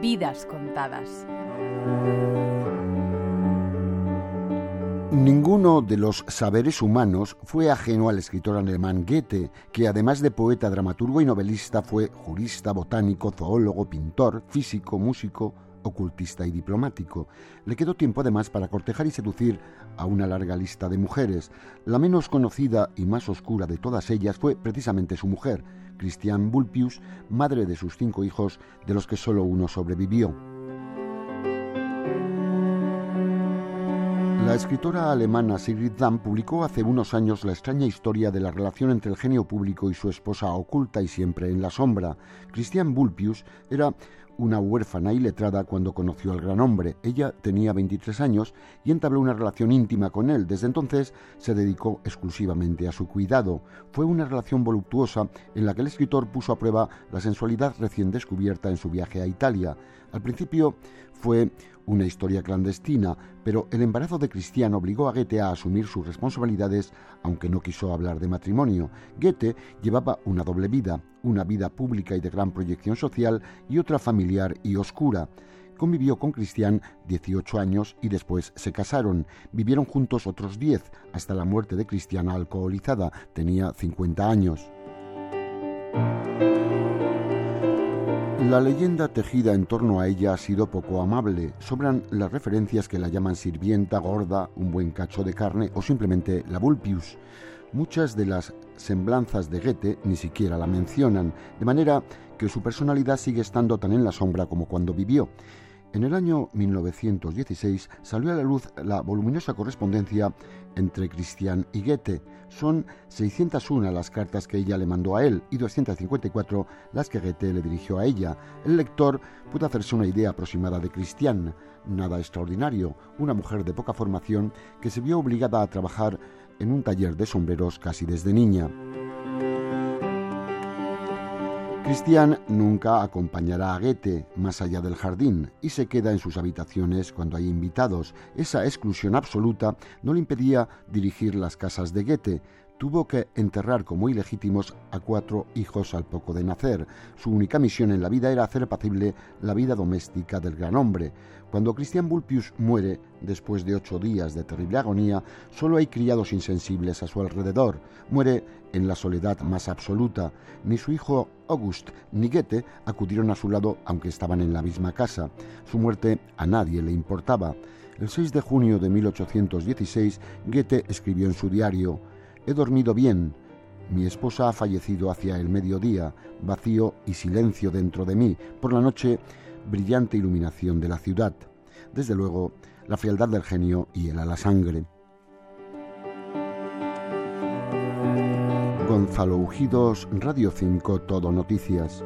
Vidas contadas. Ninguno de los saberes humanos fue ajeno al escritor alemán Goethe, que además de poeta, dramaturgo y novelista fue jurista, botánico, zoólogo, pintor, físico, músico, ocultista y diplomático. Le quedó tiempo además para cortejar y seducir a una larga lista de mujeres. La menos conocida y más oscura de todas ellas fue precisamente su mujer, Christian Bulpius, madre de sus cinco hijos, de los que solo uno sobrevivió. La escritora alemana Sigrid Damm publicó hace unos años la extraña historia de la relación entre el genio público y su esposa oculta y siempre en la sombra. Christian Bulpius era una huérfana y letrada cuando conoció al gran hombre. Ella tenía 23 años y entabló una relación íntima con él. Desde entonces se dedicó exclusivamente a su cuidado. Fue una relación voluptuosa en la que el escritor puso a prueba la sensualidad recién descubierta en su viaje a Italia. Al principio fue una historia clandestina, pero el embarazo de Cristian obligó a Goethe a asumir sus responsabilidades, aunque no quiso hablar de matrimonio. Goethe llevaba una doble vida, una vida pública y de gran proyección social y otra familiar y oscura. Convivió con Cristian 18 años y después se casaron. Vivieron juntos otros 10, hasta la muerte de Cristiana alcoholizada. Tenía 50 años. La leyenda tejida en torno a ella ha sido poco amable. Sobran las referencias que la llaman sirvienta, gorda, un buen cacho de carne o simplemente la Vulpius. Muchas de las semblanzas de Goethe ni siquiera la mencionan, de manera que su personalidad sigue estando tan en la sombra como cuando vivió. En el año 1916 salió a la luz la voluminosa correspondencia entre Christian y Goethe. Son 601 las cartas que ella le mandó a él y 254 las que Goethe le dirigió a ella. El lector puede hacerse una idea aproximada de Christian. Nada extraordinario, una mujer de poca formación que se vio obligada a trabajar en un taller de sombreros casi desde niña. Christian nunca acompañará a Goethe más allá del jardín y se queda en sus habitaciones cuando hay invitados. Esa exclusión absoluta no le impedía dirigir las casas de Goethe. Tuvo que enterrar como ilegítimos a cuatro hijos al poco de nacer. Su única misión en la vida era hacer pasible la vida doméstica del gran hombre. Cuando Christian Bulpius muere, después de ocho días de terrible agonía, solo hay criados insensibles a su alrededor. Muere en la soledad más absoluta. Ni su hijo August ni Goethe acudieron a su lado aunque estaban en la misma casa. Su muerte a nadie le importaba. El 6 de junio de 1816, Goethe escribió en su diario, He dormido bien. Mi esposa ha fallecido hacia el mediodía, vacío y silencio dentro de mí. Por la noche, brillante iluminación de la ciudad. Desde luego, la frialdad del genio y el a la sangre. Gonzalo Ujidos, Radio 5, Todo Noticias.